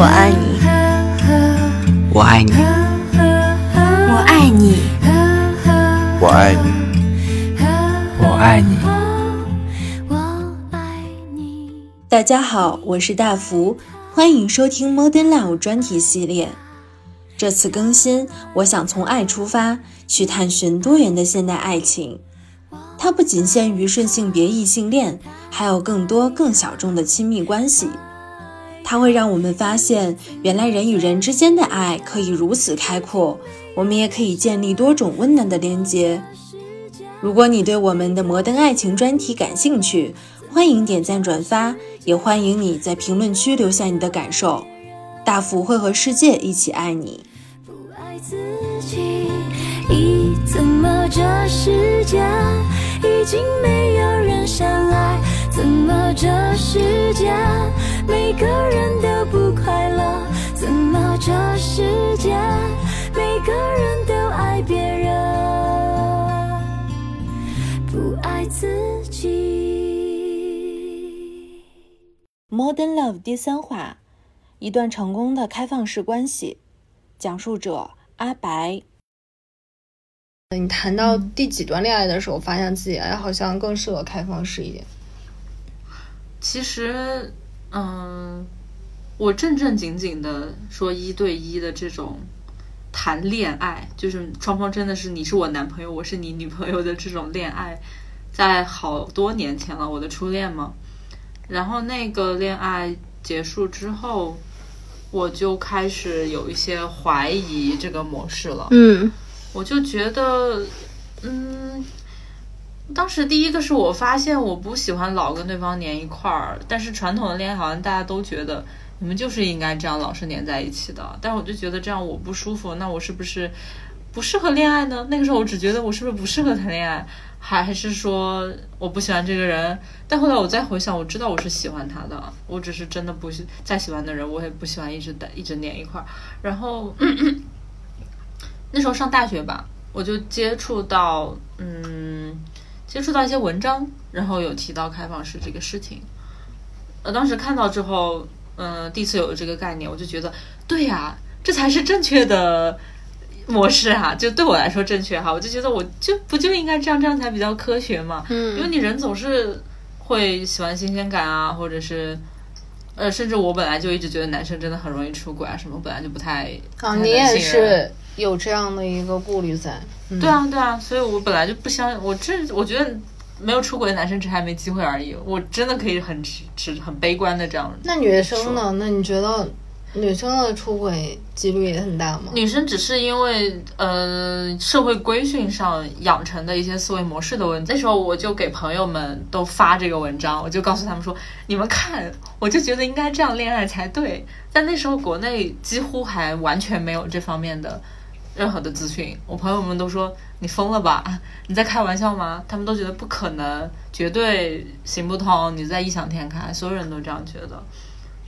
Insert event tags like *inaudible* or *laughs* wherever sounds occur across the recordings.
我爱你，我爱你，我爱你，我爱你，我爱你。大家好，我是大福，欢迎收听 Modern Love 专题系列。这次更新，我想从爱出发，去探寻多元的现代爱情。它不仅限于顺性别异性恋，还有更多更小众的亲密关系。它会让我们发现，原来人与人之间的爱可以如此开阔，我们也可以建立多种温暖的连接。如果你对我们的摩登爱情专题感兴趣，欢迎点赞转发，也欢迎你在评论区留下你的感受。大福会和世界一起爱你。不爱自己，咦，怎么这世界已经没有人相爱？怎么这世界每个人都不快乐？怎么这世界每个人都爱别人，不爱自己？Modern Love 第三话，一段成功的开放式关系。讲述者阿白。你谈到第几段恋爱的时候，发现自己哎，好像更适合开放式一点。其实，嗯，我正正经经的说一对一的这种谈恋爱，就是双方真的是你是我男朋友，我是你女朋友的这种恋爱，在好多年前了，我的初恋嘛。然后那个恋爱结束之后，我就开始有一些怀疑这个模式了。嗯我就觉得，嗯，当时第一个是我发现我不喜欢老跟对方粘一块儿，但是传统的恋爱好像大家都觉得你们就是应该这样老是粘在一起的，但是我就觉得这样我不舒服，那我是不是不适合恋爱呢？那个时候我只觉得我是不是不适合谈恋爱，还还是说我不喜欢这个人？但后来我再回想，我知道我是喜欢他的，我只是真的不喜再喜欢的人，我也不喜欢一直在一直粘一块儿，然后。*laughs* 那时候上大学吧，我就接触到，嗯，接触到一些文章，然后有提到开放式这个事情。呃，当时看到之后，嗯、第一次有了这个概念，我就觉得，对呀，这才是正确的模式啊！*laughs* 就对我来说正确哈，我就觉得我就不就应该这样，这样才比较科学嘛。嗯因为你人总是会喜欢新鲜感啊，或者是。呃，甚至我本来就一直觉得男生真的很容易出轨啊，什么本来就不太啊，你也是有这样的一个顾虑在。嗯对，啊，对啊，所以我本来就不相信，我这我觉得没有出轨的男生只还没机会而已。我真的可以很持持很悲观的这样。那女生呢？那你觉得女生的出轨几率也很大吗？女生只是因为呃社会规训上养成的一些思维模式的问题。那时候我就给朋友们都发这个文章，我就告诉他们说：你们看，我就觉得应该这样恋爱才对。但那时候国内几乎还完全没有这方面的任何的资讯，我朋友们都说你疯了吧？*laughs* 你在开玩笑吗？他们都觉得不可能，绝对行不通，你在异想天开，所有人都这样觉得。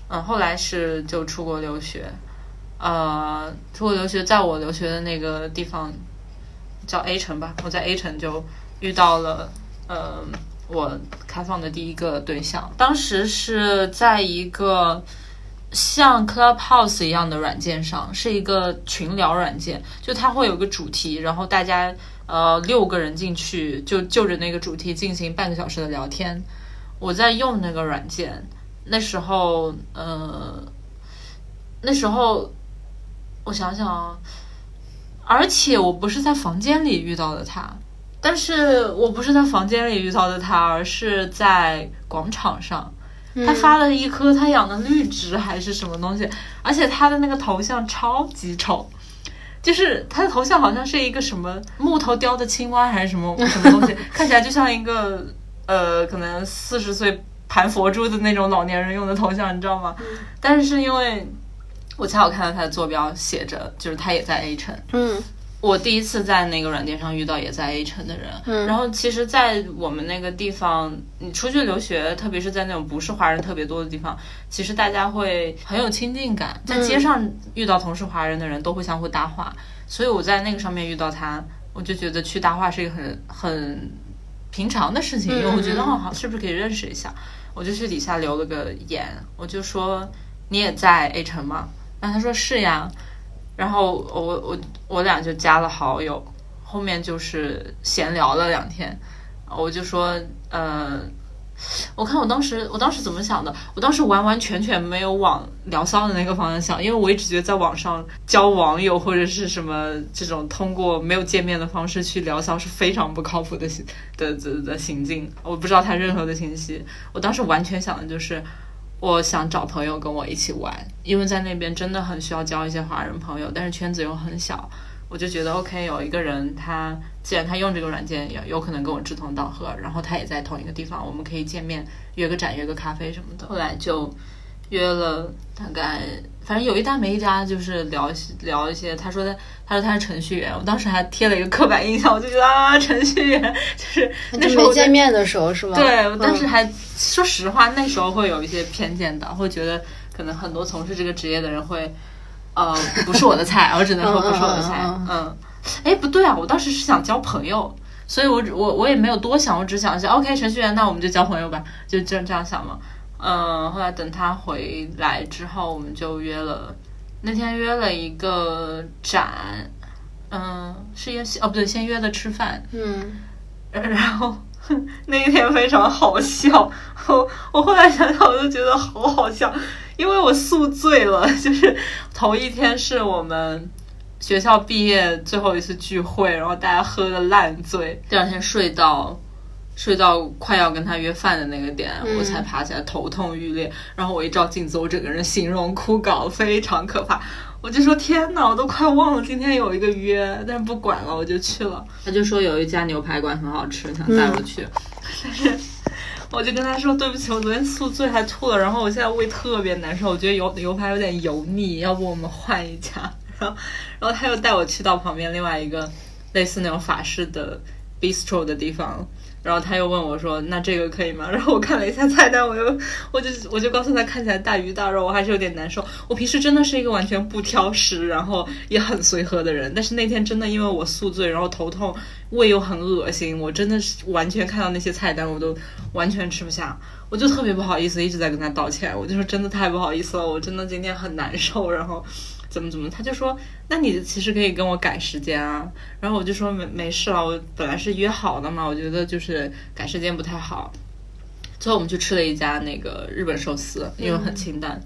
嗯，后来是就出国留学，呃，出国留学，在我留学的那个地方叫 A 城吧，我在 A 城就遇到了，呃，我开放的第一个对象，当时是在一个像 Clubhouse 一样的软件上，是一个群聊软件，就它会有个主题，然后大家呃六个人进去，就就着那个主题进行半个小时的聊天。我在用那个软件，那时候呃，那时候我想想啊，而且我不是在房间里遇到的他，但是我不是在房间里遇到的他，而是在广场上。他发了一颗他养的绿植还是什么东西，而且他的那个头像超级丑，就是他的头像好像是一个什么木头雕的青蛙还是什么什么东西，*laughs* 看起来就像一个呃可能四十岁盘佛珠的那种老年人用的头像，你知道吗？但是是因为我恰好看到他的坐标写着，就是他也在 A 城，嗯我第一次在那个软件上遇到也在 A 城的人，嗯然后其实，在我们那个地方，你出去留学，特别是在那种不是华人特别多的地方，其实大家会很有亲近感，在街上遇到同是华人的人都会相互搭话，所以我在那个上面遇到他，我就觉得去搭话是一个很很平常的事情，因为我觉得哦，好，是不是可以认识一下？我就去底下留了个言，我就说。你也在 A 城吗？然后他说是呀，然后我我我俩就加了好友，后面就是闲聊了两天，我就说呃。我看我当时，我当时怎么想的？我当时完完全全没有往聊骚的那个方向想，因为我一直觉得在网上交网友或者是什么这种通过没有见面的方式去聊骚是非常不靠谱的行的的的行径。我不知道他任何的信息。我当时完全想的就是，我想找朋友跟我一起玩，因为在那边真的很需要交一些华人朋友，但是圈子又很小。我就觉得 OK，有一个人，他既然他用这个软件，也有可能跟我志同道合，然后他也在同一个地方，我们可以见面，约个展，约个咖啡什么的。后来就约了，大概反正有一搭没一搭，就是聊聊一些。他说他他说他是程序员，我当时还贴了一个刻板印象，我就觉得啊，程序员就是 *laughs* 那时候没见面的时候是吗？对，我当时还说实话，那时候会有一些偏见的，会觉得可能很多从事这个职业的人会。呃，不是我的菜，我只能说不是我的菜。嗯，哎，不对啊，我当时是想交朋友，所以我我我也没有多想，我只想是 OK 程序员，那我们就交朋友吧，就这这样想嘛。嗯，后来等他回来之后，我们就约了，那天约了一个展，嗯，是约哦不对，先约的吃饭。嗯，然后那一天非常好笑，我我后来想想，我就觉得好好笑。因为我宿醉了，就是头一天是我们学校毕业最后一次聚会，然后大家喝的烂醉。第二天睡到睡到快要跟他约饭的那个点，我才爬起来，头痛欲裂。然后我一照镜子，我整个人形容枯槁，非常可怕。我就说天哪，我都快忘了今天有一个约，但是不管了，我就去了。他就说有一家牛排馆很好吃，想带我去，但是。*laughs* 我就跟他说对不起，我昨天宿醉还吐了，然后我现在胃特别难受，我觉得油牛排有点油腻，要不我们换一家？*laughs* 然后，然后他又带我去到旁边另外一个类似那种法式的 bistro 的地方。然后他又问我说：“那这个可以吗？” *laughs* 然后我看了一下菜单，我又我就我就告诉他看起来大鱼大肉，我还是有点难受。我平时真的是一个完全不挑食，然后也很随和的人，但是那天真的因为我宿醉，然后头痛，胃又很恶心，我真的是完全看到那些菜单我都完全吃不下，我就特别不好意思，一直在跟他道歉。我就说真的太不好意思了，我真的今天很难受，*laughs* 然后。怎么怎么？他就说，那你其实可以跟我改时间啊。然后我就说没没事了，我本来是约好的嘛。我觉得就是改时间不太好。最后我们去吃了一家那个日本寿司，因为很清淡，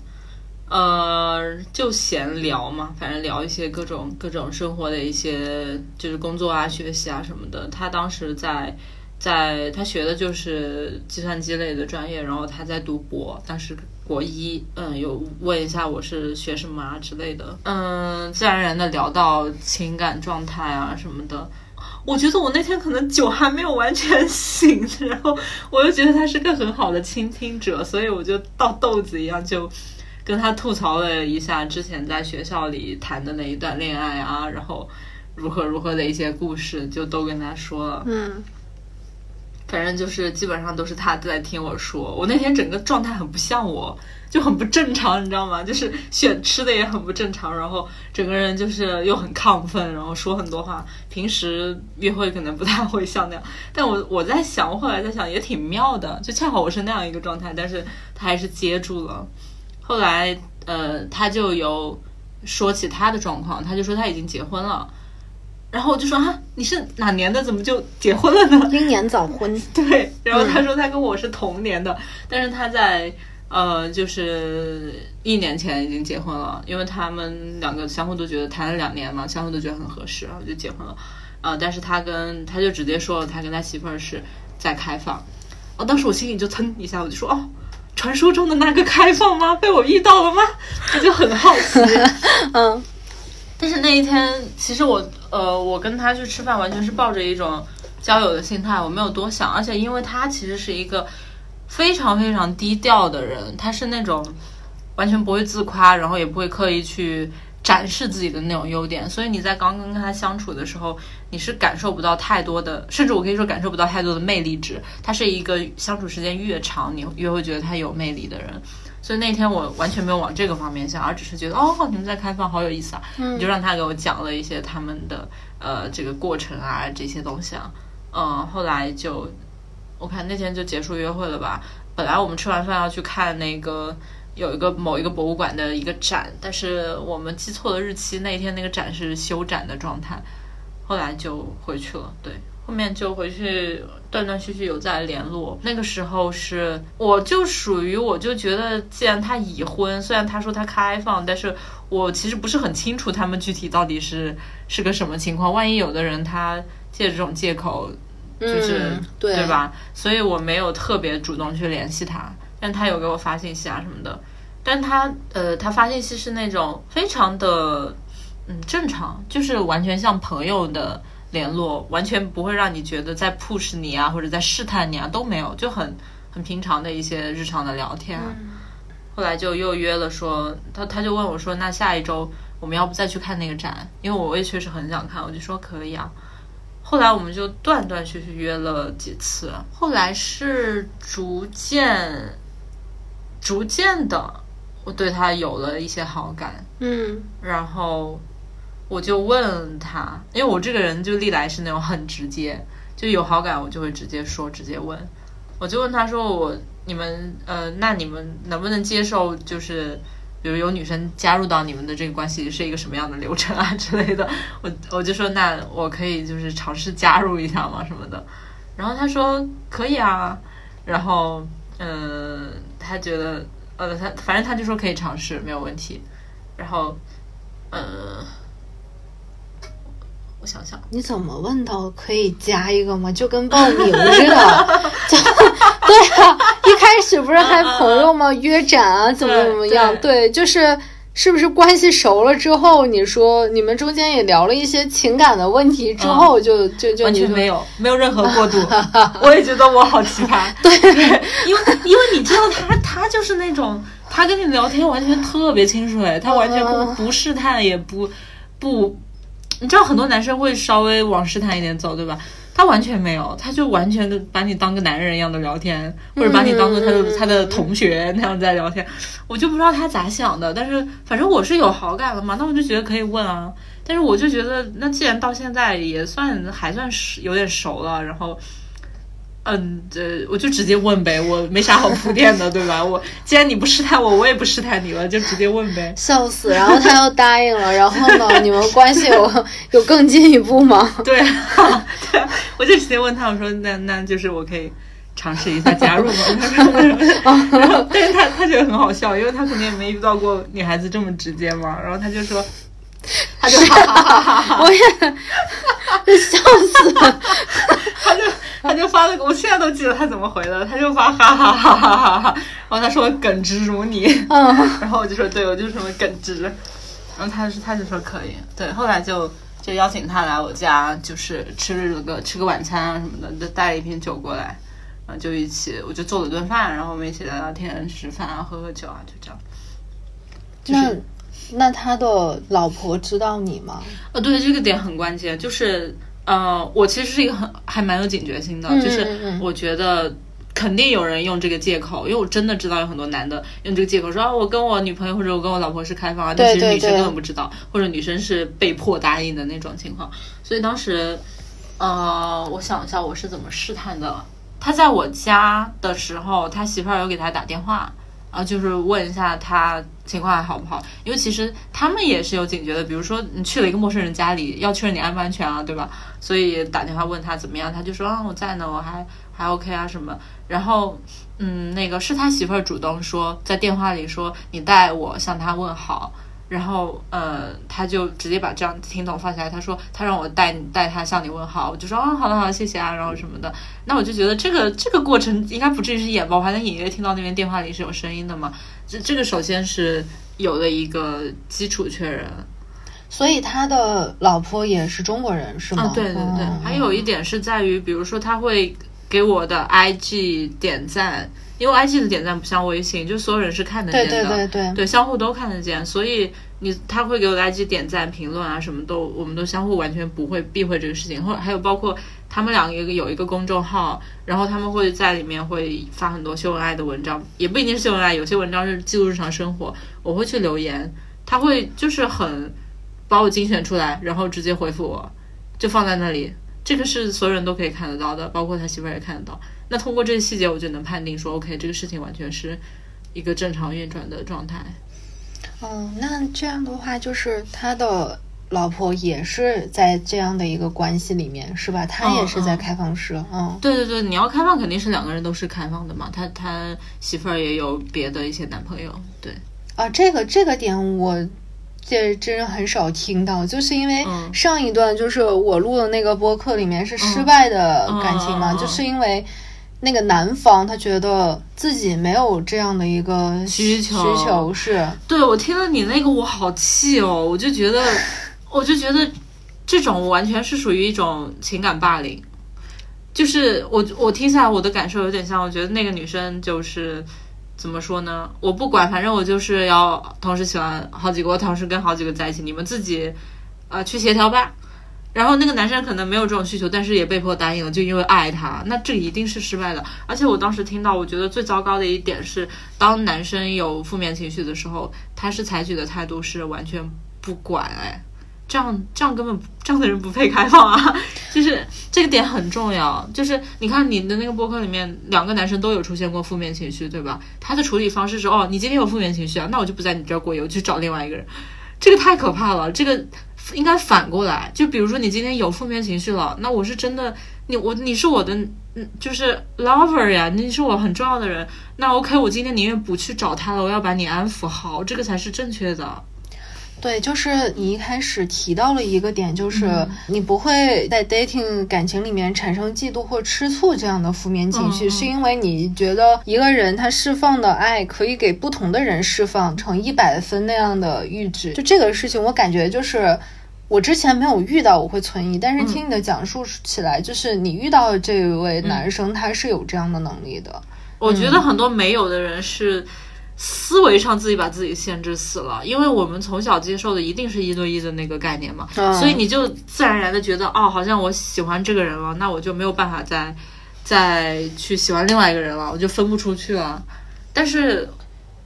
呃，就闲聊嘛，反正聊一些各种各种生活的一些，就是工作啊、学习啊什么的。他当时在。在他学的就是计算机类的专业，然后他在读博，但是国一，嗯，有问一下我是学什么啊之类的，嗯，自然而然的聊到情感状态啊什么的。我觉得我那天可能酒还没有完全醒，然后我又觉得他是个很好的倾听者，所以我就倒豆子一样就跟他吐槽了一下之前在学校里谈的那一段恋爱啊，然后如何如何的一些故事，就都跟他说了，嗯。反正就是基本上都是他在听我说，我那天整个状态很不像我，就很不正常，你知道吗？就是选吃的也很不正常，然后整个人就是又很亢奋，然后说很多话。平时约会可能不太会像那样，但我我在想，我后来在想也挺妙的，就恰好我是那样一个状态，但是他还是接住了。后来呃，他就有说起他的状况，他就说他已经结婚了。然后我就说啊，你是哪年的？怎么就结婚了呢？英年早婚。*laughs* 对。然后他说他跟我是同年的，但是他在呃，就是一年前已经结婚了，因为他们两个相互都觉得谈了两年嘛，相互都觉得很合适，然后就结婚了。啊，但是他跟他就直接说了，他跟他媳妇儿是在开放。哦，当时我心里就噌一下，我就说哦，传说中的那个开放吗？被我遇到了吗？我就很好奇。*laughs* 嗯。但是那一天，其实我呃，我跟他去吃饭，完全是抱着一种交友的心态，我没有多想。而且因为他其实是一个非常非常低调的人，他是那种完全不会自夸，然后也不会刻意去展示自己的那种优点。所以你在刚刚跟他相处的时候，你是感受不到太多的，甚至我可以说感受不到太多的魅力值。他是一个相处时间越长，你越会觉得他有魅力的人。所以那天我完全没有往这个方面想，而只是觉得哦，你们在开放，好有意思啊！你就让他给我讲了一些他们的呃这个过程啊这些东西啊，嗯，后来就我看那天就结束约会了吧。本来我们吃完饭要去看那个有一个某一个博物馆的一个展，但是我们记错了日期，那一天那个展是休展的状态，后来就回去了。对，后面就回去断断续续有在联络。那个时候是我就属于我就觉得，既然他已婚，虽然他说他开放，但是我其实不是很清楚他们具体到底是 *laughs* 是个什么情况。万一有的人他借这种借口，就是、嗯对对吧？所以我没有特别主动去联系他，但他有给我发信息啊什么的。但他呃，他发信息是那种非常的嗯正常，就是完全像朋友的联络，完全不会让你觉得在 push 你啊，或者在试探你啊，都没有，就很很平常的一些日常的聊天啊。后来就又约了说，他他就问我说，那下一周我们要不再去看那个展？因为我也确实很想看，我就说可以啊。后来我们就断断续续约了几次，后来是逐渐逐渐的，我对他有了一些好感，嗯然后我就问他，因为我这个人就历来是那种很直接，就有好感我就会直接说，直接问。我就问他说我你们呃，那你们能不能接受就是？比如有女生加入到你们的这个关系是一个什么样的流程啊之类的，我我就说那我可以就是尝试加入一下嘛什么的，然后他说可以啊，然后嗯、他觉得呃他反正他就说可以尝试没有问题，然后嗯我想想，你怎么问到可以加一个吗？就跟 *laughs* 报名似的，*laughs* 就对啊，一开始不是还朋友吗？约展啊，怎么怎么样？对对，就是是不是关系熟了之后，你说你们中间也聊了一些情感的问题之后，就就就完全没有，没有任何过渡。*laughs* 我也觉得我好奇葩。对，因为因为你知道他他就是那种，他跟你聊天完全特别清水，他完全不嗯不试探，也不不，你知道很多男生会稍微往试探一点走，对吧？他完全没有，他就完全的把你当个男人一样的聊天，或者把你当做他的、嗯他的同学那样在聊天，我就不知道他咋想的。但是反正我是有好感了嘛，那我就觉得可以问啊。但是我就觉得，那既然到现在也算还算是有点熟了，然后，嗯，这我就直接问呗，我没啥好铺垫的，对吧？我既然你不试探我，我也不试探你了，就直接问呗。笑死，然后他又答应了，然后呢，你们关系有有更进一步吗？*laughs* 对啊，对啊，我就直接问他，我说那那就是我可以尝试一下加入吗？他说，然后但是他他觉得很好笑，因为他肯定也没遇到过女孩子这么直接嘛，然后他就说，*laughs* 他就哈哈哈哈哈，*laughs* 我也 *laughs* 笑死了。他就他就发了个，我现在都记得他怎么回的，他就发哈哈哈哈哈哈，然后他说耿直如你，嗯，然后我就说对，我就什么耿直，然后他是他就说可以，对，后来就就邀请他来我家，就是吃了个吃个晚餐啊什么的，就带了一瓶酒过来，然后就一起我就做了顿饭，然后我们一起聊聊天、吃饭啊、喝喝酒啊，就这样。就是那那他的老婆知道你吗？呃，对，这个点很关键，就是呃，我其实是一个很还蛮有警觉心的，嗯就是我觉得肯定有人用这个借口，因为我真的知道有很多男的用这个借口说啊，我跟我女朋友或者我跟我老婆是开放啊，但其实女生根本不知道，或者女生是被迫答应的那种情况，所以当时呃，我想一下我是怎么试探的。他在我家的时候，他媳妇儿有给他打电话，啊就是问一下他情况还好不好，因为其实他们也是有警觉的，比如说你去了一个陌生人家里，要确认你安不安全啊，对吧？所以打电话问他怎么样，他就说啊我在呢，我还还 OK 啊什么。然后嗯，那个是他媳妇儿主动说在电话里说你带我向他问好。然后，呃，他就直接把这样听筒放下来。他说他让我带你带他向你问好，我就说啊，好的好的，谢谢啊，然后什么的。那我就觉得这个 *laughs* 这个过程应该不至于是演吧，我还能隐约听到那边电话里是有声音的嘛。这这个首先是有了一个基础确认。所以他的老婆也是中国人是吗？啊，对对对，嗯还有一点是在于，比如说他会给我的 IG 点赞，因为 IG 的点赞不像微信，就所有人是看得见对的，对对。对相互都看得见，所以你他会给我的 IG 点赞、评论啊，什么都我们都相互完全不会避讳这个事情，或者还有包括他们两个有一个公众号，然后他们会在里面会发很多秀恩爱的文章，也不一定是秀恩爱，有些文章是记录日常生活，我会去留言，他会就是很把我精选出来，然后直接回复我，就放在那里。这个是所有人都可以看得到的，包括他媳妇儿也看得到。那通过这些细节，我就能判定说，OK，这个事情完全是一个正常运转的状态。嗯，那这样的话，就是他的老婆也是在这样的一个关系里面，是吧？他也是在开放式，嗯，对对对，你要开放肯定是两个人都是开放的嘛。他他媳妇儿也有别的一些男朋友，对。啊，这个这个点我这真很少听到，就是因为上一段就是我录的那个播客里面是失败的感情嘛，就是因为。那个男方他觉得自己没有这样的一个需求，需求是。对我听了你那个我好气哦，我就觉得，*laughs* 我就觉得这种完全是属于一种情感霸凌，就是我我听下来我的感受有点像，我觉得那个女生就是怎么说呢？我不管，反正我就是要同时喜欢好几个，我同时跟好几个在一起，你们自己啊去协调吧。然后那个男生可能没有这种需求，但是也被迫答应了，就因为爱他，那这一定是失败的。而且我当时听到，我觉得最糟糕的一点是，当男生有负面情绪的时候，他是采取的态度是完全不管，哎，这样这样根本这样的人不配开放啊！*laughs* 就是这个点很重要，就是你看你的那个博客里面，两个男生都有出现过负面情绪，对吧？他的处理方式是，哦，你今天有负面情绪啊，那我就不在你这儿过夜，我去找另外一个人，这个太可怕了，这个。应该反过来，就比如说你今天有负面情绪了，那我是真的，你我你是我的，嗯，就是 lover 呀，你是我很重要的人，那 OK，我今天宁愿不去找他了，我要把你安抚好，这个才是正确的。对，就是你一开始提到了一个点，就是你不会在 dating 感情里面产生嫉妒或吃醋这样的负面情绪，是因为你觉得一个人他释放的爱可以给不同的人释放成一百分那样的阈值。就这个事情，我感觉就是。我之前没有遇到，我会存疑。但是听你的讲述起来，就是你遇到的这位男生，他是有这样的能力的。我觉得很多没有的人是思维上自己把自己限制死了，因为我们从小接受的一定是一对一的那个概念嘛，所以你就自然而然的觉得，哦，好像我喜欢这个人了，那我就没有办法再再去喜欢另外一个人了，我就分不出去了。但是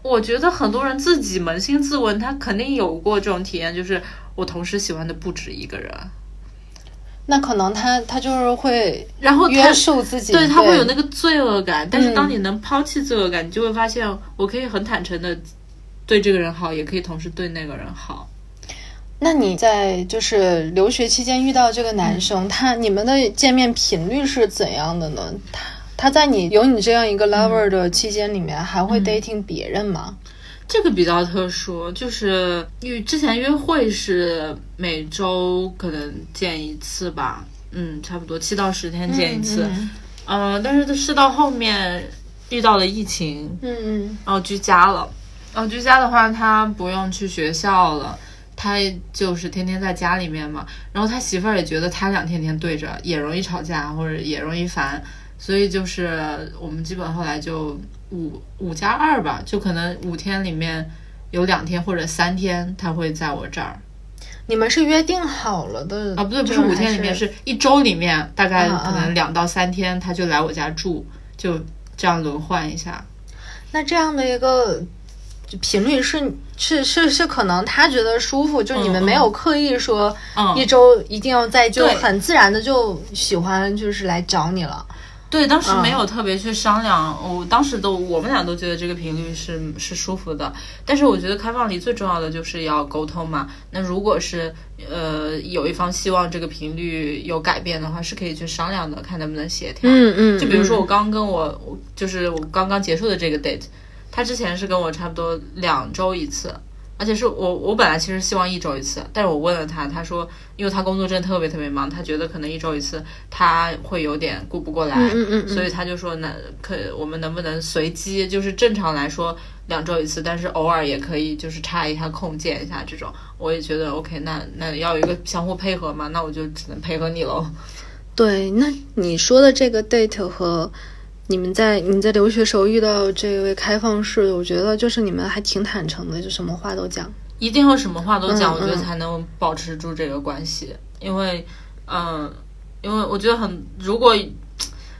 我觉得很多人自己扪心自问，他肯定有过这种体验，就是。我同时喜欢的不止一个人，那可能他他就是会，然后约束自己，对他会有那个罪恶感。但是当你能抛弃罪恶感，你就会发现，我可以很坦诚的对这个人好，也可以同时对那个人好。那你在就是留学期间遇到这个男生，他你们的见面频率是怎样的呢？他他在你有你这样一个 lover 的期间里面，还会 dating 别人吗？这个比较特殊，就是因为之前约会是每周可能见一次吧，嗯，差不多七到十天见一次，嗯，但是是到后面遇到了疫情，嗯嗯，然后居家了，然后居家的话他不用去学校了，他就是天天在家里面嘛，然后他媳妇儿也觉得他俩天天对着也容易吵架或者也容易烦，所以就是我们基本后来就。五五加二吧，就可能五天里面有两天或者三天他会在我这儿。你们是约定好了的啊？不对，不是五天里面，是一周里面大概可能两到三天他就来我家住，就这样轮换一下。那这样的一个频率是是是是可能他觉得舒服，就你们没有刻意说一周一定要在，就很自然的就喜欢就是来找你了。对，当时没有特别去商量，我当时都我们俩都觉得这个频率是是舒服的。但是我觉得开放里最重要的就是要沟通嘛。那如果是呃有一方希望这个频率有改变的话，是可以去商量的，看能不能协调。嗯嗯。就比如说我刚跟我就是我刚刚结束的这个 date，他之前是跟我差不多两周一次。而且是我，我本来其实希望一周一次，但是我问了他，他说，因为他工作真的特别特别忙，他觉得可能一周一次他会有点顾不过来，嗯嗯所以他就说，那可我们能不能随机，就是正常来说两周一次，但是偶尔也可以就是插一下空见一下这种，我也觉得 OK，那那要有一个相互配合嘛，那我就只能配合你喽。对，那你说的这个 date 和。你们在你在留学时候遇到这位开放式的，我觉得就是你们还挺坦诚的，就什么话都讲，一定要什么话都讲，我觉得才能保持住这个关系。因为，嗯，因为我觉得很，如果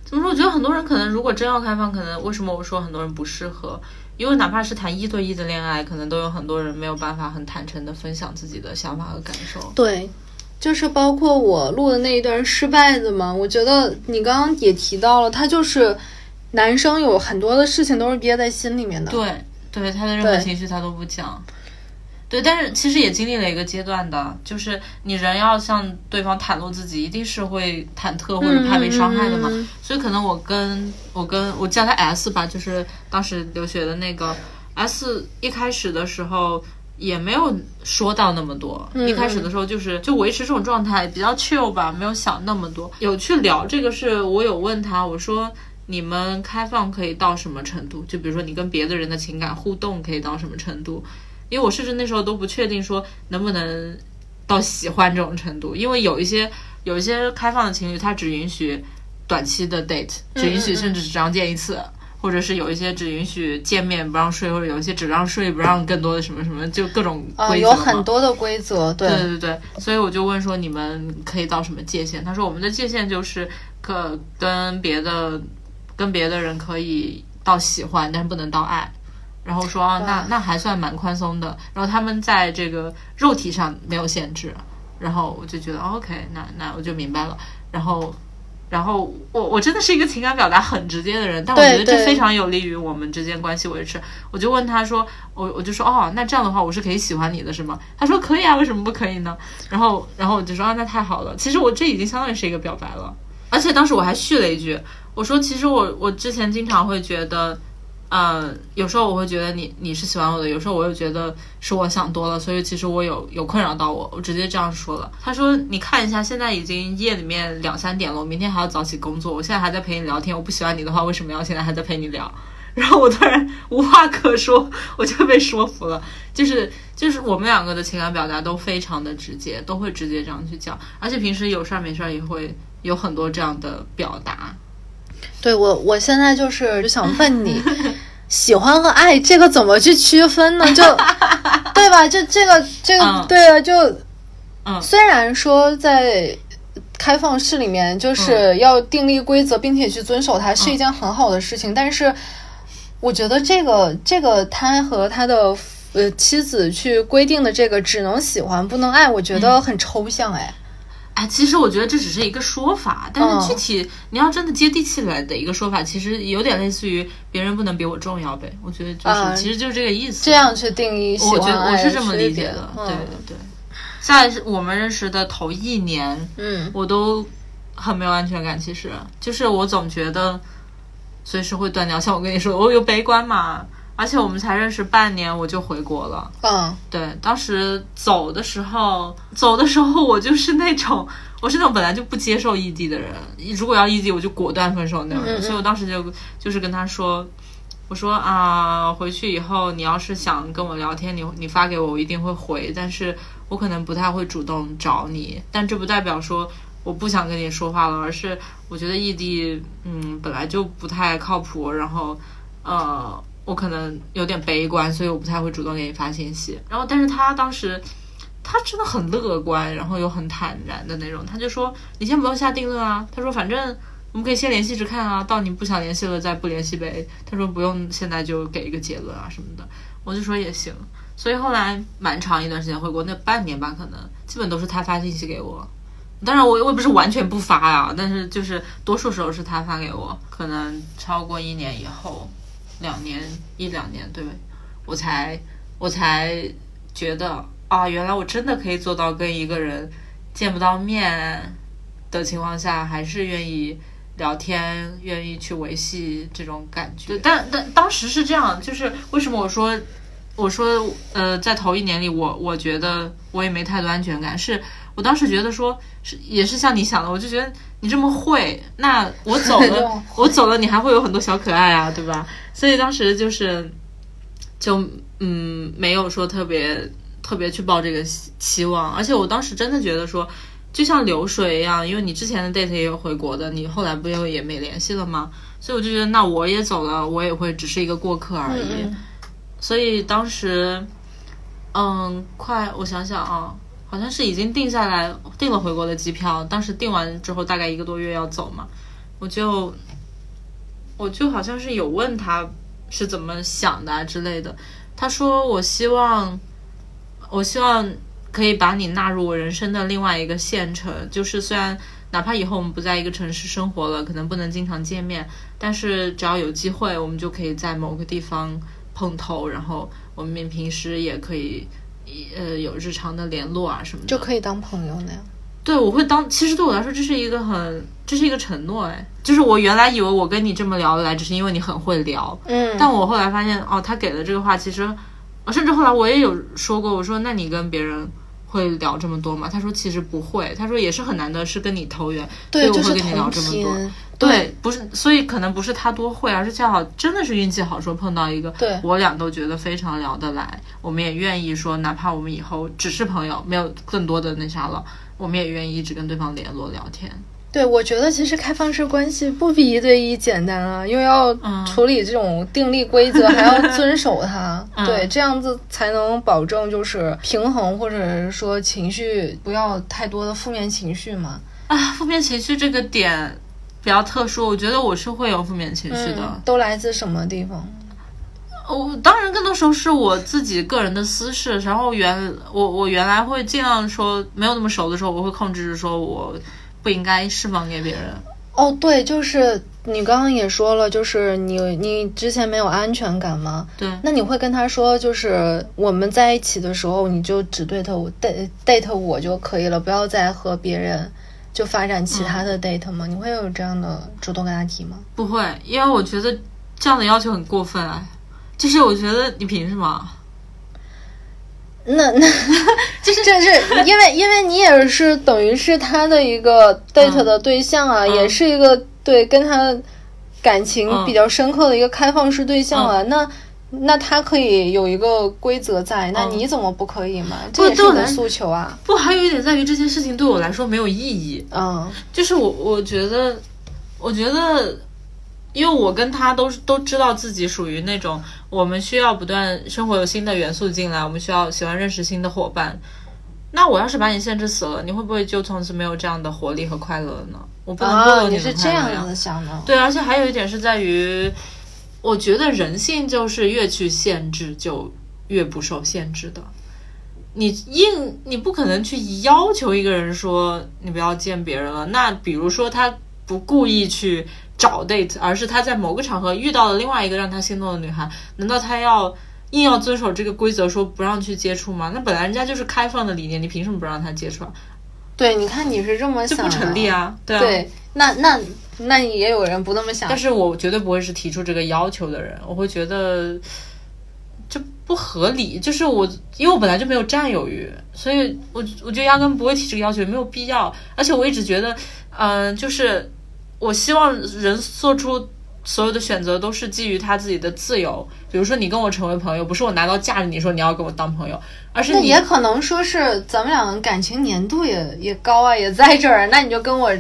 怎么说，我觉得很多人可能如果真要开放，可能为什么我说很多人不适合？因为哪怕是谈一对一的恋爱，可能都有很多人没有办法很坦诚的分享自己的想法和感受。对，就是包括我录的那一段失败的嘛，我觉得你刚刚也提到了，他就是。男生有很多的事情都是憋在心里面的。对，对他的任何情绪他都不讲。对，但是其实也经历了一个阶段的，就是你人要向对方袒露自己，一定是会忐忑或者怕被伤害的嘛。所以可能我跟我跟我叫他 S 吧，就是当时留学的那个 S，一开始的时候也没有说到那么多，嗯一开始的时候就是就维持这种状态，比较 chill 吧，没有想那么多。有去聊这个是，我有问他，我说你们开放可以到什么程度？就比如说你跟别的人的情感互动可以到什么程度？因为我甚至那时候都不确定说能不能到喜欢这种程度，因为有一些有一些开放的情侣，他只允许短期的 date，只允许甚至只让见一次。或者是有一些只允许见面不让睡，或者有一些只让睡不让更多的什么什么，就各种啊、规则嘛有很多的规则，对对对对，所以我就问说你们可以到什么界限？他说我们的界限就是可跟别的跟别的人可以到喜欢，但是不能到爱。然后说啊，那那还算蛮宽松的。然后他们在这个肉体上没有限制，然后我就觉得、哦 OK，那那我就明白了。然后。然后我我真的是一个情感表达很直接的人，但我觉得这非常有利于我们之间关系维持。我就问他说，我我就说哦，那这样的话我是可以喜欢你的是吗？他说可以啊，为什么不可以呢？然后然后我就说啊，那太好了。其实我这已经相当于是一个表白了，而且当时我还续了一句，我说其实我我之前经常会觉得。呃，有时候我会觉得你你是喜欢我的，有时候我又觉得是我想多了，所以其实我有有困扰到我，我直接这样说了。他说你看一下，现在已经夜里面两三点了，我明天还要早起工作，我现在还在陪你聊天，我不喜欢你的话，为什么要现在还在陪你聊？*laughs* 然后我突然无话可说，我就被说服了。就是就是我们两个的情感表达都非常的直接，都会直接这样去讲，而且平时有事儿没事儿也会有很多这样的表达。对我，我现在就是就想问你，喜欢和爱这个怎么去区分呢？就 *laughs* 对吧？就这个这个、嗯对啊，就嗯虽然说在开放式里面嗯就是要订立规则，并且去遵守它，是一件很好的事情，但是我觉得这个这个他和他的。呃，妻子去规定的这个只能喜欢不能爱，我觉嗯得很抽象哎。哎，其实我觉得这只是一个说法，但嗯是具体你要真的接地气来的一个说法，其实有点类似于别人不能比我重要呗。我觉得就是，啊其实就是这个意思。这样去定义喜我觉得我是这么理解的，嗯对对对。在我们认识的头一年，嗯我都很没有安全感。其实就是我总觉得随时会断掉。像我跟你说，我有悲观嘛，而且我们才认识半年，我就回国了。嗯对，当时走的时候，走的时候我就是那种，*laughs* 我是那种本来就不接受异地的人，如果要异地，我就果断分手那种人。嗯嗯所以我当时就就是跟他说，我说啊，回去以后你要是想跟我聊天，你你发给我，我一定会回，但是我可能不太会主动找你。但这不代表说我不想跟你说话了，而是我觉得异地，嗯，本来就不太靠谱，然后，呃。我可能有点悲观，所以我不太会主动给你发信息。然后，但是他当时，他真的很乐观，然后又很坦然的那种。他就说：“你先不要下定论啊。”他说：“反正我们可以先联系着看啊，到你不想联系了再不联系呗。”他说：“不用现在就给一个结论啊什么的。”我就说也行。所以后来蛮长一段时间回国，那半年吧，可能基本都是他发信息给我。当然我，我也不是完全不发呀，但是就是多数时候是他发给我。可能超过一年以后。两年一两年，对我才我才觉得啊，原来我真的可以做到跟一个人见不到面的情况下，还是愿意聊天，愿意去维系这种感觉。但但当时是这样，就是为什么我说我说呃，在头一年里，我我觉得我也没太多安全感，是我当时觉得说是也是像你想的，我就觉得你这么会，那我走了，*laughs* 我走了，你还会有很多小可爱啊，对吧？所以当时就是，就嗯，没有说特别特别去抱这个期望，而且我当时真的觉得说，就像流水一样，因为你之前的 date 也有回国的，你后来不又也没联系了吗？所以我就觉得，那我也走了，我也会只是一个过客而已。嗯所以当时，嗯，快，我想想啊，好像是已经定下来，订了回国的机票。当时订完之后，大概一个多月要走嘛，我就。我就好像是有问他是怎么想的啊之类的，他说我希望，我希望可以把你纳入我人生的另外一个县城，就是虽然哪怕以后我们不在一个城市生活了，可能不能经常见面，但是只要有机会，我们就可以在某个地方碰头，然后我们平时也可以呃有日常的联络啊什么的，就可以当朋友那样。对，我会当。其实对我来说，这是一个很，这是一个承诺。哎，就是我原来以为我跟你这么聊得来，只是因为你很会聊。嗯。但我后来发现，哦，他给的这个话，其实，甚至后来我也有说过，我说，那你跟别人会聊这么多吗？他说，其实不会。他说，也是很难的，是跟你投缘，所以我会跟你聊这么多。对，不是，所以可能不是他多会，而是恰好真的是运气好，说碰到一个，对我俩都觉得非常聊得来，我们也愿意说，哪怕我们以后只是朋友，没有更多的那啥了。我们也愿意一直跟对方联络聊天。对，我觉得其实开放式关系不比一对一简单啊，因为要处理这种订立规则，还要遵守它。对，这样子才能保证就是平衡，或者是说情绪不要太多的负面情绪嘛。啊，负面情绪这个点比较特殊，我觉得我是会有负面情绪的。都来自什么地方？我当然更多时候是我自己个人的私事，然后原我我原来会尽量说没有那么熟的时候，我会控制说我不应该释放给别人。哦，对，就是你刚刚也说了，就是你你之前没有安全感吗？对。那你会跟他说，就是我们在一起的时候，你就只对他 date date 我就可以了，不要再和别人就发展其他的 date 吗？你会有这样的主动跟他提吗？不会，因为我觉得这样的要求很过分啊。就是我觉得你凭什么？那那 *laughs* 就是这是 *laughs* 因为因为你也是等于是他的一个 date 的对象啊，也是一个对跟他感情比较深刻的一个开放式对象啊。那那他可以有一个规则在，那你怎么不可以嘛？这也是你的诉求啊。不，还有一点在于这件事情对我来说没有意义。嗯，就是我我觉得，我觉得。因为我跟他都是都知道自己属于那种我们需要不断生活有新的元素进来，我们需要喜欢认识新的伙伴。那我要是把你限制死了，你会不会就从此没有这样的活力和快乐了呢？我不能剥夺你是这样子想的？对，而且还有一点是在于，我觉得人性就是越去限制就越不受限制的。你硬你不可能去要求一个人说你不要见别人了。那比如说他不故意去。找 date，而是他在某个场合遇到了另外一个让他心动的女孩，难道他要硬要遵守这个规则，说不让去接触吗？那本来人家就是开放的理念，你凭什么不让他接触啊？对，你看你是这么想，就不成立啊。对啊，对，那那那也有人不那么想，但是我绝对不会是提出这个要求的人，我会觉得就不合理。就是我，因为我本来就没有占有欲，所以我我就压根不会提这个要求，没有必要。而且我一直觉得，嗯，就是。我希望人做出所有的选择都是基于他自己的自由。比如说，你跟我成为朋友，不是我拿刀架着你说你要跟我当朋友，而是那也可能说是咱们两个感情粘度也也高啊，也在这儿。那你就跟我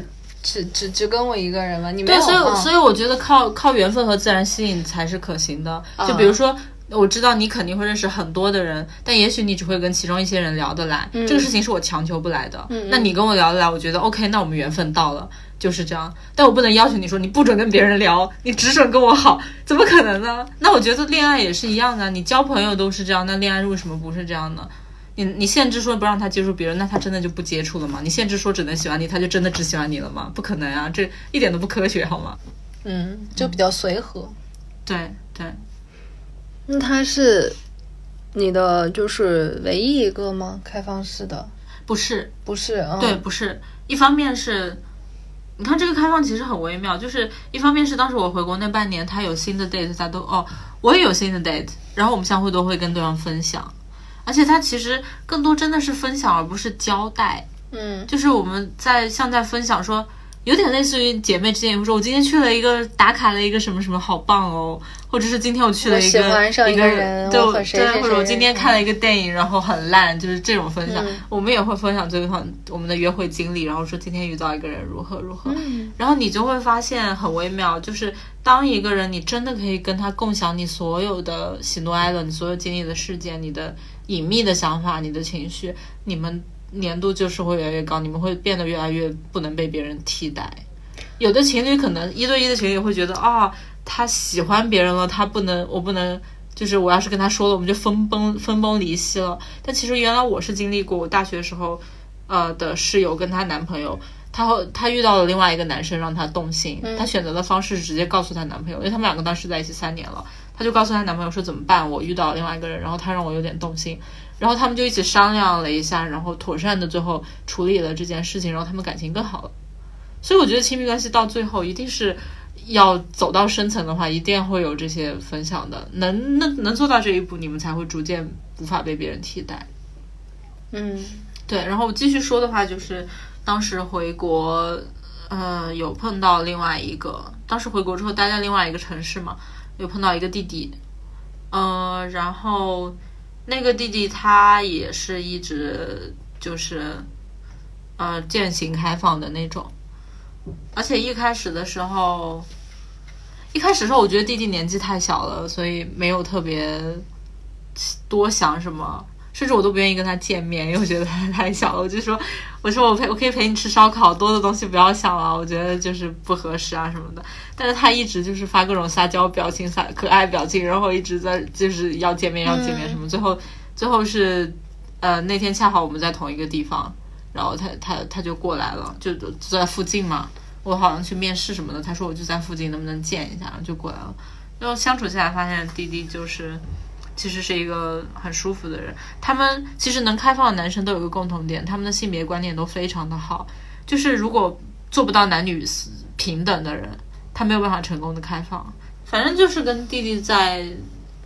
只只只跟我一个人吗？你没有。对，所以所以我觉得靠靠缘分和自然吸引才是可行的。就比如说，我知道你肯定会认识很多的人，但也许你只会跟其中一些人聊得来。这个事情是我强求不来的。那你跟我聊得来，我觉得 OK，那我们缘分到了。就是这样，但我不能要求你说你不准跟别人聊，你只准跟我好，怎么可能呢？那我觉得恋爱也是一样的，你交朋友都是这样，那恋爱为什么不是这样呢？你你限制说不让他接触别人，那他真的就不接触了吗？你限制说只能喜欢你，他就真的只喜欢你了吗？不可能啊，这一点都不科学，好吗？嗯，就比较随和。对对。那他是你的就是唯一一个吗？开放式的？不是，不是，对，不是。一方面是，你看这个开放其实很微妙，就是一方面是当时我回国那半年，他有新的 date，他都哦，我也有新的 date，然后我们相互都会跟对方分享，而且他其实更多真的是分享，而不是交代，嗯，就是我们在像在分享说。有点类似于姐妹之间，会说我今天去了一个打卡了一个什么什么，好棒哦，或者是今天我去了一个一个人，对对，或者我今天看了一个电影，然后很烂，就是这种分享。我们也会分享对方我们的约会经历，然后说今天遇到一个人如何如何，然后你就会发现很微妙，就是当一个人你真的可以跟他共享你所有的喜怒哀乐，你所有经历的事件，你的隐秘的想法，你的情绪，你们。粘度就是会越来越高，你们会变得越来越不能被别人替代。有的情侣可能一对一的情侣会觉得啊，他喜欢别人了，他不能，我不能，就是我要是跟他说了，我们就分崩分崩离析了。但其实原来我是经历过，我大学时候，呃的室友跟她男朋友，她她遇到了另外一个男生，让她动心，她选择的方式直接告诉她男朋友，因为他们两个当时在一起三年了。她就告诉她男朋友说怎么办，我遇到另外一个人，然后他让我有点动心，然后他们就一起商量了一下，然后妥善的最后处理了这件事情，然后他们感情更好了。所以我觉得亲密关系到最后一定是要走到深层的话，一定会有这些分享的，能能能做到这一步，你们才会逐渐无法被别人替代。嗯，对，然后我继续说的话就是，当时回国，呃，有碰到另外一个，当时回国之后待在另外一个城市嘛，有碰到一个弟弟，呃，然后那个弟弟他也是一直就是，呃，践行开放的那种，而且一开始的时候，一开始的时候我觉得弟弟年纪太小了，所以没有特别多想什么。甚至我都不愿意跟他见面，因为我觉得他太小了。我就说，我说我陪我可以陪你吃烧烤，多的东西不要想了，我觉得就是不合适啊什么的。但是他一直就是发各种撒娇表情、撒可爱表情，然后一直在就是要见面、要见面什么。最后最后是呃那天恰好我们在同一个地方，然后他他他就过来了，就就在附近嘛。我好像去面试什么的，他说我就在附近，能不能见一下？就过来了。然后相处下来，发现弟弟就是。其实是一个很舒服的人。他们其实能开放的男生都有一个共同点，他们的性别观念都非常的好。就是如果做不到男女平等的人，他没有办法成功的开放。反正就是跟弟弟在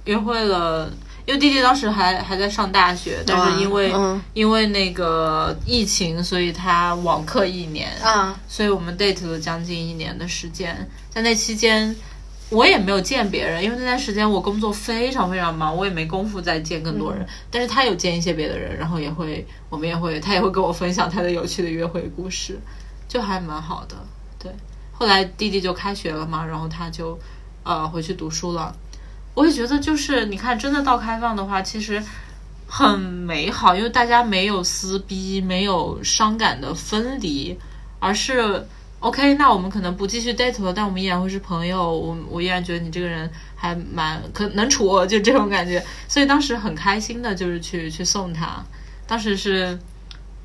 约会了，因为弟弟当时还还在上大学，但是因为、嗯因为那个疫情，所以他网课一年啊，所以我们 date 了将近一年的时间，在那期间。我也没有见别人，因为那段时间我工作非常非常忙，我也没工夫再见更多人。嗯但是他有见一些别的人，然后也会，我们也会，他也会跟我分享他的有趣的约会故事，就还蛮好的。对，后来弟弟就开学了嘛，然后他就呃回去读书了。我也觉得，就是你看，真的到开放的话，其实很美好，因为大家没有撕逼，没有伤感的分离，而是 OK，那我们可能不继续 date 了，但我们依然会是朋友。我我依然觉得你这个人还蛮可能处，就这种感觉。所以当时很开心的，就是去去送他。当时是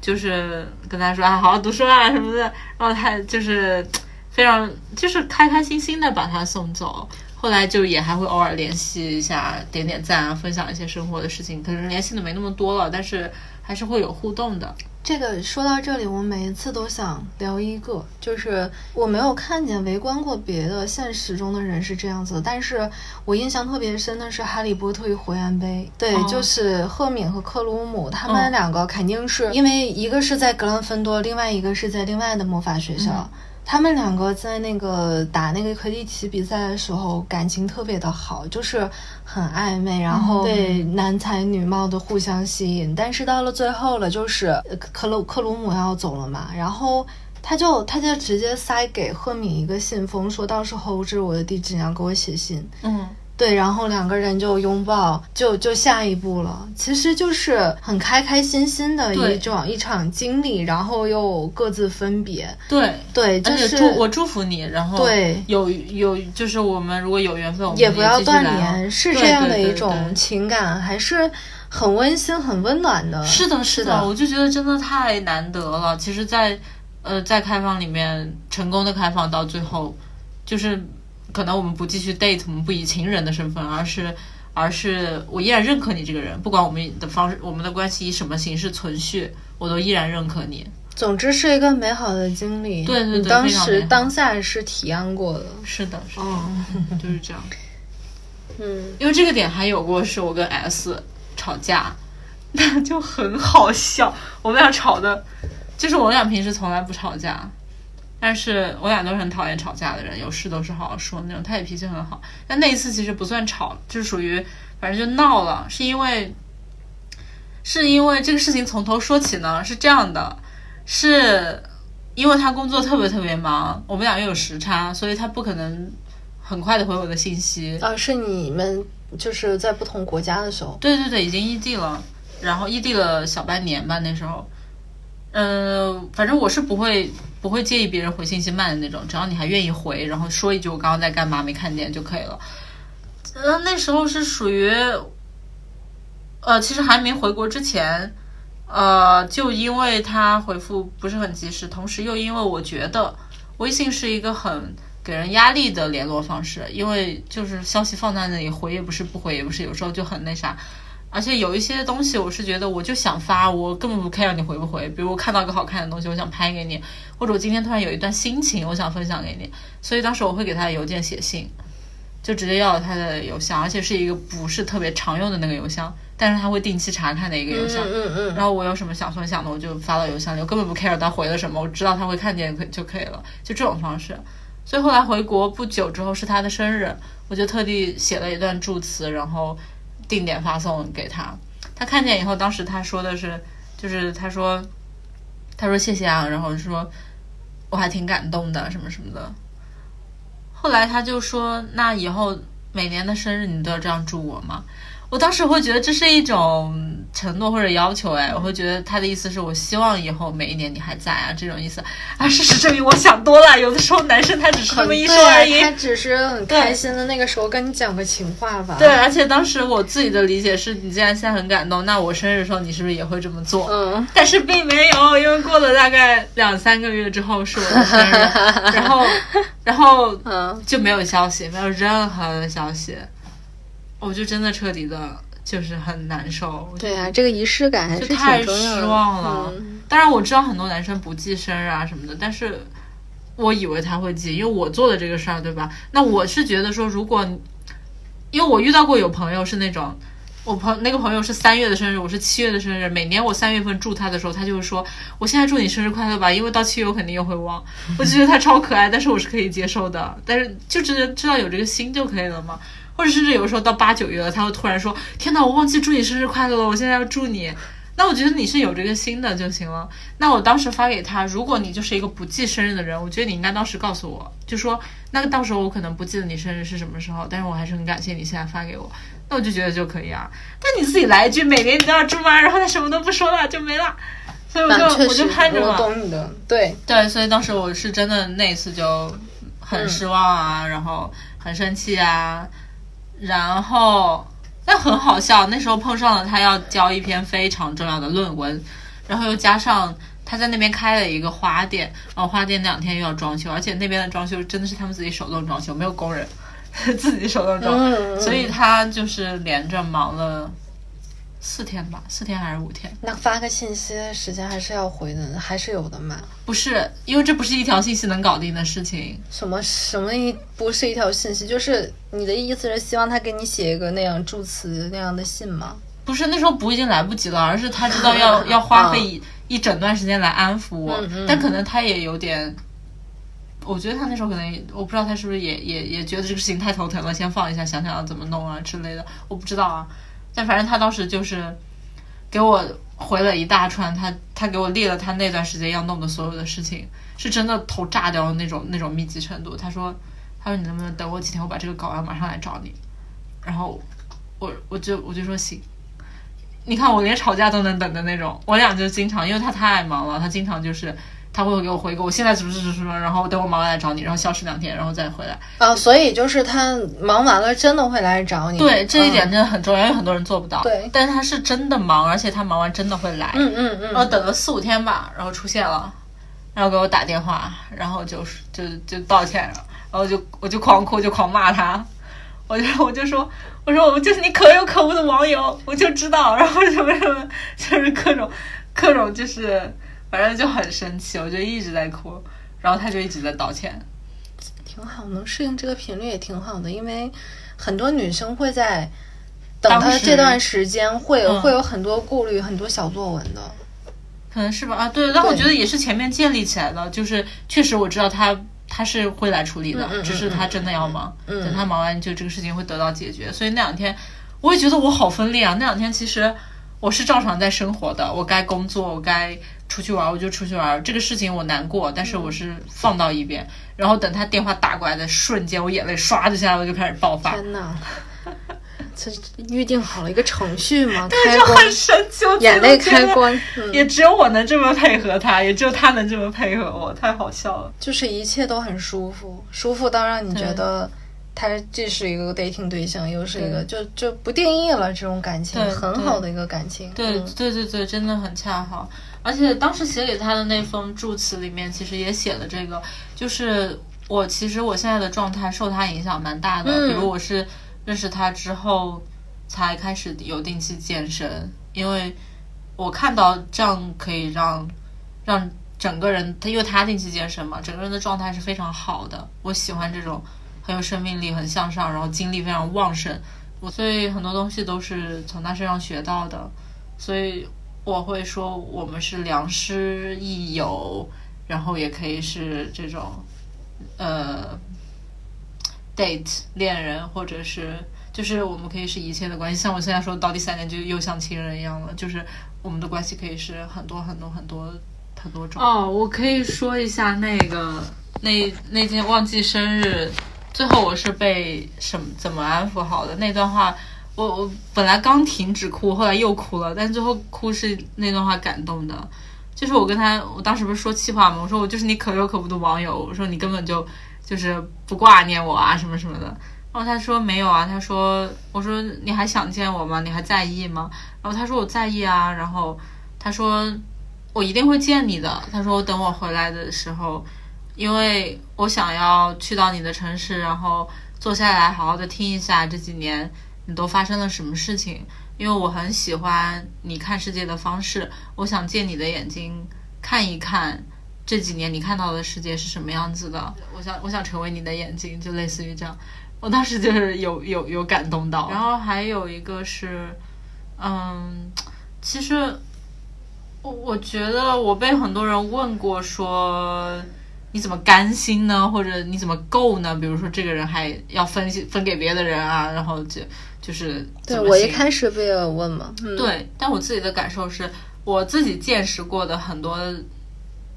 就是跟他说啊，好好读书啊什么的，然后他就是非常就是开开心心的把他送走。后来就也还会偶尔联系一下，点点赞啊，分享一些生活的事情，可能联系的没那么多了，但是还是会有互动的。这个说到这里，我每一次都想聊一个，就是我没有看见围观过别的现实中的人是这样子的，但是我印象特别深的是《哈利波特与火焰杯》，对，哦就是赫敏和克鲁姆，他嗯们两个肯定是、因为一个是在格兰芬多，另外一个是在另外的魔法学校。嗯他们两个在那个打那个魁地奇比赛的时候，感情特别的好，就是很暧昧，然后对男才女貌的互相吸引。但是到了最后了，就是呃克鲁克鲁姆要走了嘛，然后他就他就直接塞给赫敏一个信封，说到时候这是我的地址，你要给我写信。嗯，对，然后两个人就拥抱，就就下一步了。其实就是很开开心心的一种一场经历，然后又各自分别。对。对，就是祝我祝福你，然后对有有就是我们如果有缘分，我们也不要断联，是这样的一种情感，还是很温馨、很温暖的。是的，是的，我就觉得真的太难得了。其实在，呃，在开放里面成功的开放到最后，就是可能我们不继续 date，我们不以情人的身份，而是而是我依然认可你这个人，不管我们的方式，我们的关系以什么形式存续，我都依然认可你。总之是一个美好的经历。对对对当时当下是体验过的。是的，是的，嗯就是这样。嗯，因为这个点还有过是我跟 S 吵架，那就很好笑。我们俩吵的，就是我们俩平时从来不吵架，但是我俩都是很讨厌吵架的人，有事都是好好说那种。他也脾气很好，但那一次其实不算吵，就是属于反正就闹了，是因为是因为这个事情从头说起呢，是这样的，是因为他工作特别特别忙，我们俩又有时差，所以他不可能很快的回我的信息。啊，是你们就是在不同国家的时候。对对对，已经异地了，然后异地了小半年吧，那时候，嗯、反正我是不会不会介意别人回信息慢的那种，只要你还愿意回，然后说一句我刚刚在干嘛没看见就可以了。呃，那时候是属于，呃，其实还没回国之前，呃，就因为他回复不是很及时，同时又因为我觉得微信是一个很给人压力的联络方式，因为就是消息放在那里，回也不是，不回也不是，有时候就很那啥。而且有一些东西，我是觉得我就想发，我根本不 care 你回不回。比如我看到个好看的东西，我想拍给你，或者我今天突然有一段心情，我想分享给你，所以当时我会给他的邮件写信，就直接要了他的邮箱，而且是一个不是特别常用的那个邮箱，但是他会定期查看的一个邮箱。嗯嗯嗯。然后我有什么想分享的，我就发到邮箱里，我根本不 care 他回了什么，我知道他会看见可就可以了，就这种方式。所以后来回国不久之后是他的生日，我就特地写了一段祝词，然后定点发送给他。他看见以后，当时他说的是，就是他说，他说谢谢啊，然后说我还挺感动的，什么什么的。后来他就说，那以后每年的生日你都要这样祝我吗？我当时会觉得这是一种承诺或者要求，哎，我会觉得他的意思是我希望以后每一年你还在啊，这种意思啊。事实证明我想多了，有的时候男生他只是这么一说而已，他只是很开心的那个时候跟你讲个情话吧。对，而且当时我自己的理解是，你既然现在很感动，那我生日的时候你是不是也会这么做？嗯，但是并没有，因为过了大概两三个月之后是我的生日，*laughs* 然后，然后嗯就没有消息，没有任何的消息。我就真的彻底的，就是很难受。对啊，这个仪式感还是太。失望了。嗯当然我知道很多男生不记生日啊什么的，但是我以为他会记，因为我做的这个事儿，对吧？那我是觉得说，如果因为我遇到过有朋友是那种。我朋那个朋友是三月的生日，我是七月的生日。每年我三月份祝他的时候，他就会说：“我现在祝你生日快乐吧，因为到七月我肯定又会忘。”我就觉得他超可爱，但是我是可以接受的。但是就知知道有这个心就可以了嘛。或者甚至有时候到八九月了，他会突然说：“天哪，我忘记祝你生日快乐了，我现在要祝你。”那我觉得你是有这个心的就行了。那我当时发给他，如果你就是一个不记生日的人，我觉得你应该当时告诉我，就说那个到时候我可能不记得你生日是什么时候，但是我还是很感谢你现在发给我。那我就觉得就可以啊。但你自己来一句每年你都要祝吗？然后他什么都不说了就没了，所以我就、我就盼着我嘛。懂你的，对，对，所以当时我是真的那一次就很失望啊，然后很生气啊，然后但很好笑，那时候碰上了他要交一篇非常重要的论文，然后又加上他在那边开了一个花店，然后花店那两天又要装修，而且那边的装修真的是他们自己手动装修，没有工人，*laughs* 自己手动装，所以他就是连着忙了四天吧，四天还是五天。那发个信息时间还是要回的，还是有的嘛。不是，因为这不是一条信息能搞定的事情。什么什么一不是一条信息，就是你的意思是希望他给你写一个那样祝词那样的信吗？不是那时候补已经来不及了，而是他知道要 *laughs* 要花费一一整段时间来安抚我，嗯嗯但可能他也有点，我觉得他那时候可能我不知道他是不是也也也觉得这个事情太头疼了，先放一下，想想要怎么弄啊之类的，我不知道啊。但反正他当时就是给我回了一大串，他他给我列了他那段时间要弄的所有的事情，是真的头炸掉的那种那种密集程度。他说他说你能不能等我几天，我把这个搞完马上来找你。然后我我就我就说行。你看我连吵架都能等的那种，我俩就经常，因为他太忙了，他经常就是他会给我回个我现在什么什么什么，然后等我忙完来找你，然后消失两天，然后再回来。啊，所以就是他忙完了真的会来找你。对，这一点嗯真的很重要，因为很多人做不到。对但是他是真的忙，而且他忙完真的会来。嗯嗯嗯然后嗯，等了四五天吧，然后出现了，然后给我打电话，然后就是就就道歉，然后就我就狂哭，就狂骂他，我就我就说我说我就是你可有可无的网友，我就知道，然后什么什么就是各种各种就是反正就很生气，我就一直在哭，然后他就一直在道歉。挺好，能适应这个频率也挺好的，因为很多女生会在等他这段时间会嗯会有很多顾虑，很多小作文的。可能是吧啊，对，但我觉得也是前面建立起来的，就是确实我知道他他是会来处理的，只是他真的要忙，嗯等他忙完就这个事情会得到解决。所以那两天我也觉得我好分裂啊，那两天其实我是照常在生活的，我该工作，我该出去玩我就出去玩，这个事情我难过，但是我是放到一边，然后等他电话打过来的瞬间，我眼泪唰就下来，我就开始爆发。天哪，这预定好了一个程序吗？*laughs* 就开关很，神奇，我眼泪开关，嗯，也只有我能这么配合他，也只有他能这么配合我，太好笑了。就是一切都很舒服，舒服到让你觉得他既是一个 dating 对象，又是一个就就不定义了这种感情，对很好的一个感情。对嗯对对对，真的很恰好。而且当时写给他的那封祝词里面，其实也写了这个，就是我其实我现在的状态受他影响蛮大的，比如我是认识他之后才开始有定期健身，因为我看到这样可以让让整个人他因为他定期健身嘛，整个人的状态是非常好的。我喜欢这种很有生命力、很向上，然后精力非常旺盛。我所以很多东西都是从他身上学到的，所以我会说我们是良师益友，然后也可以是这种。呃，date 恋人，或者是就是我们可以是一切的关系，像我现在说到第三年就又像亲人一样了，就是我们的关系可以是很多很多很多很多种。哦，我可以说一下那个那那天忘记生日，最后我是被什么怎么安抚好的那段话，我我本来刚停止哭，后来又哭了，但最后哭是那段话感动的。就是我跟他，我当时不是说气话吗？我说我就是你可有可无的网友，我说你根本就就是不挂念我啊什么什么的。然后他说没有啊，他说我说你还想见我吗？你还在意吗？然后他说我在意啊。然后他说我一定会见你的。他说等我回来的时候，因为我想要去到你的城市，然后坐下来好好的听一下这几年你都发生了什么事情。因为我很喜欢你看世界的方式，我想借你的眼睛看一看这几年你看到的世界是什么样子的。我想，我想成为你的眼睛，就类似于这样。我当时就是有有有感动到。然后还有一个是，嗯，其实我我觉得我被很多人问过，说你怎么甘心呢？或者你怎么够呢？比如说这个人还要分分给别的人啊，然后就。就是对我一开始不也有问吗？对，但我自己的感受是，我自己见识过的很多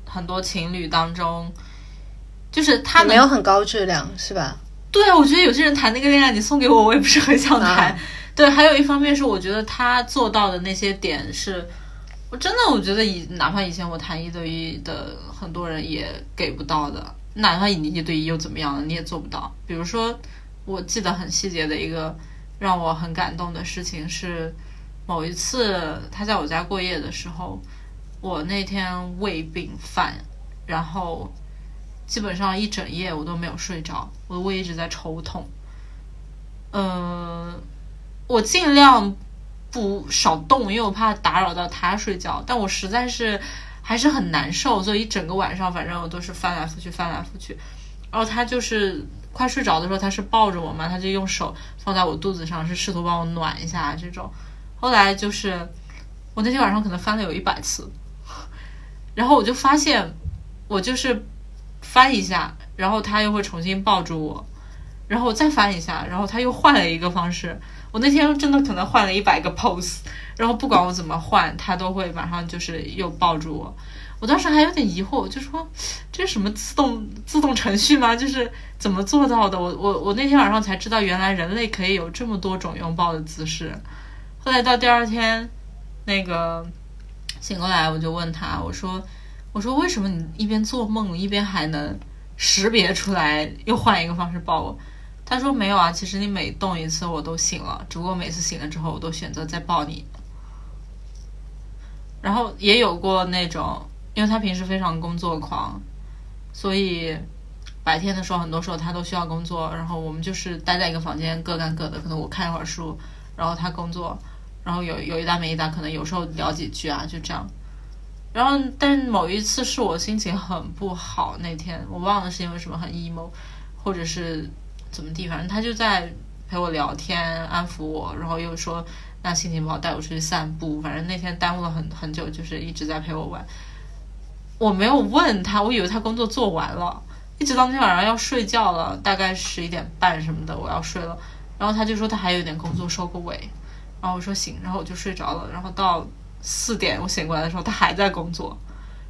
很多情侣当中，就是他没有很高质量，是吧？对啊，我觉得有些人谈那个恋爱，你送给我，我也不是很想谈。对，还有一方面是，我觉得他做到的那些点，是我真的我觉得以哪怕以前我谈一对一的很多人也给不到的，哪怕你一对一又怎么样了，你也做不到。比如说，我记得很细节的一个。让我很感动的事情是，某一次他在我家过夜的时候，我那天胃病犯，然后基本上一整夜我都没有睡着，我的胃一直在抽痛。嗯，我尽量不少动，因为我怕打扰到他睡觉，但我实在是还是很难受，所以一整个晚上反正我都是翻来覆去，翻来覆去，然后他就是。快睡着的时候，他是抱着我嘛，他就用手放在我肚子上，是试图帮我暖一下这种。后来就是我那天晚上可能翻了有一百次，然后我就发现我就是翻一下，然后他又会重新抱住我，然后我再翻一下，然后他又换了一个方式。我那天真的可能换了一百个 pose，然后不管我怎么换，他都会马上就是又抱住我。我当时还有点疑惑，就说这是什么自动自动程序吗？就是怎么做到的？我我我那天晚上才知道，原来人类可以有这么多种拥抱的姿势。后来到第二天，那个醒过来，我就问他，我说我说为什么你一边做梦一边还能识别出来，又换一个方式抱我？他说没有啊，其实你每动一次我都醒了，只不过每次醒了之后我都选择再抱你。然后也有过那种。因为他平时非常工作狂，所以白天的时候，很多时候他都需要工作。然后我们就是待在一个房间，各干各的。可能我看一会儿书，然后他工作，然后有有一搭没一搭，可能有时候聊几句啊，就这样。然后，但某一次是我心情很不好那天，我忘了是因为什么很 emo，或者是怎么地，反正他就在陪我聊天，安抚我，然后又说那心情不好，带我出去散步。反正那天耽误了很很久，就是一直在陪我玩。我没有问他，我以为他工作做完了，一直到那天晚上要睡觉了，大概十一点半什么的，我要睡了。然后他就说他还有点工作收个尾，然后我说行，然后我就睡着了。然后到四点我醒过来的时候，他还在工作，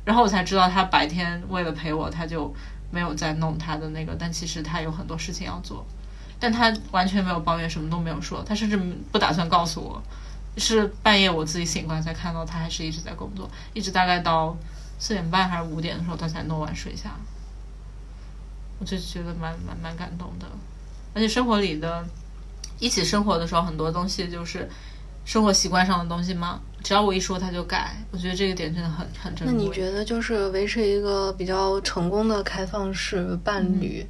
然后我才知道他白天为了陪我，他就没有在弄他的那个，但其实他有很多事情要做，但他完全没有抱怨，什么都没有说，他甚至不打算告诉我，是半夜我自己醒过来才看到他还是一直在工作，一直大概到。四点半还是五点的时候，他才弄完睡下，我就觉得蛮蛮蛮感动的。而且生活里的，一起生活的时候，很多东西就是生活习惯上的东西嘛，只要我一说他就改，我觉得这个点真的很很珍贵。那你觉得就是维持一个比较成功的开放式伴侣，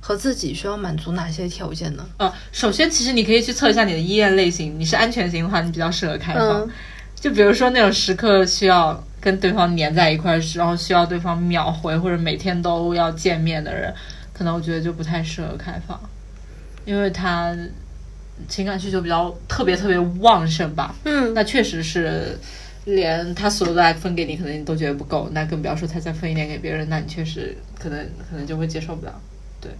和自己需要满足哪些条件呢？呃，首先其实你可以去测一下你的依恋类型，你是安全型的话，你比较适合开放。嗯就比如说那种时刻需要跟对方黏在一块儿，然后需要对方秒回或者每天都要见面的人，可能我觉得就不太适合开放，因为他情感需求比较特别特别旺盛吧。嗯，那确实是，连他所有的爱分给你，可能你都觉得不够，那更不要说他再分一点给别人，那你确实可能可能就会接受不了。对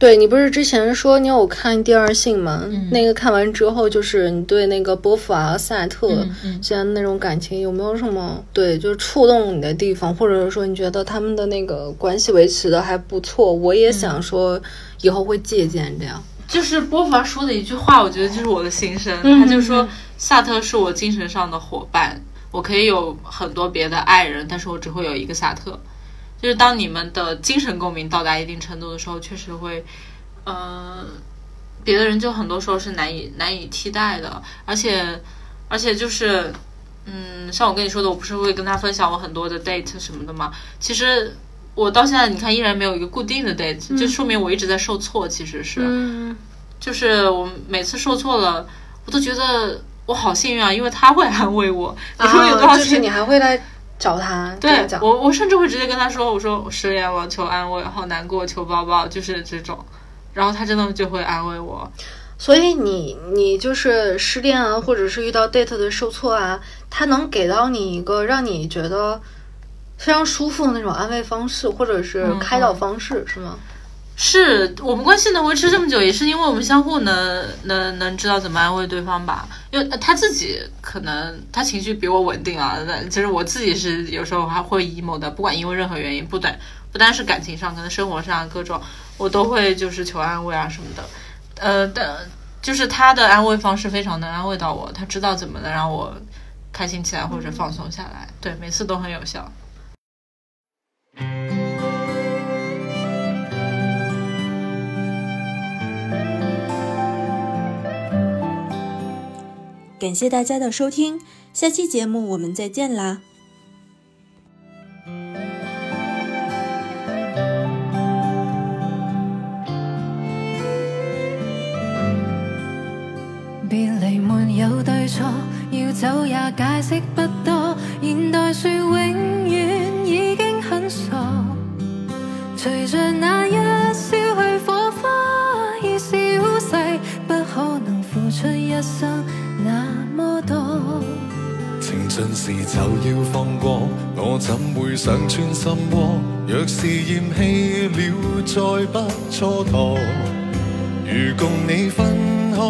对你不是之前说你有看《第二性》吗？嗯那个看完之后，就是你对那个波伏娃、萨特嗯嗯现在那种感情有没有什么对就是触动你的地方，或者是说你觉得他们的那个关系维持的还不错？我也想说以后会借鉴这样。就是波伏娃说的一句话，我觉得就是我的心声。嗯他就说：“萨特是我精神上的伙伴，我可以有很多别的爱人，但是我只会有一个萨特。”就是当你们的精神共鸣到达一定程度的时候，确实会，呃，别的人就很多时候是难以难以替代的，而且而且就是，嗯，像我跟你说的，我不是会跟他分享我很多的 date 什么的嘛，其实。我到现在你看依然没有一个固定的 date，、就说明我一直在受挫，其实是，嗯，就是我每次受挫了，我都觉得我好幸运啊，因为他会安慰我。你说有多少钱？啊就是你还会来找他对。我，我甚至会直接跟他说：“我说我失恋了，求安慰，好难过，求抱抱，就是这种。”然后他真的就会安慰我。所以你你就是失恋啊，或者是遇到 date 的受挫啊，他能给到你一个让你觉得非常舒服的那种安慰方式，或者是开导方式，是吗？是我们关系能维持这么久，也是因为我们相互能能能知道怎么安慰对方吧。因为呃他自己可能他情绪比我稳定啊，但其实我自己是有时候还会 emo 的，不管因为任何原因，不单不单是感情上，可能生活上各种我都会就是求安慰啊什么的。呃，但就是他的安慰方式非常能安慰到我，他知道怎么能让我开心起来或者放松下来，对，每次都很有效。感谢大家的收听，下期节目我们再见啦！別離沒有對錯，要走也解釋不多。現代說永遠已經很傻，隨着那一燒去火花已消逝，不可能付出一生情盡時就要放过，我怎会想穿心窝？若是厌弃了，再不蹉跎。如共你分开，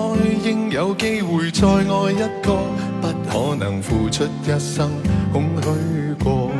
应有机会再爱一个，不可能付出一生空虚过。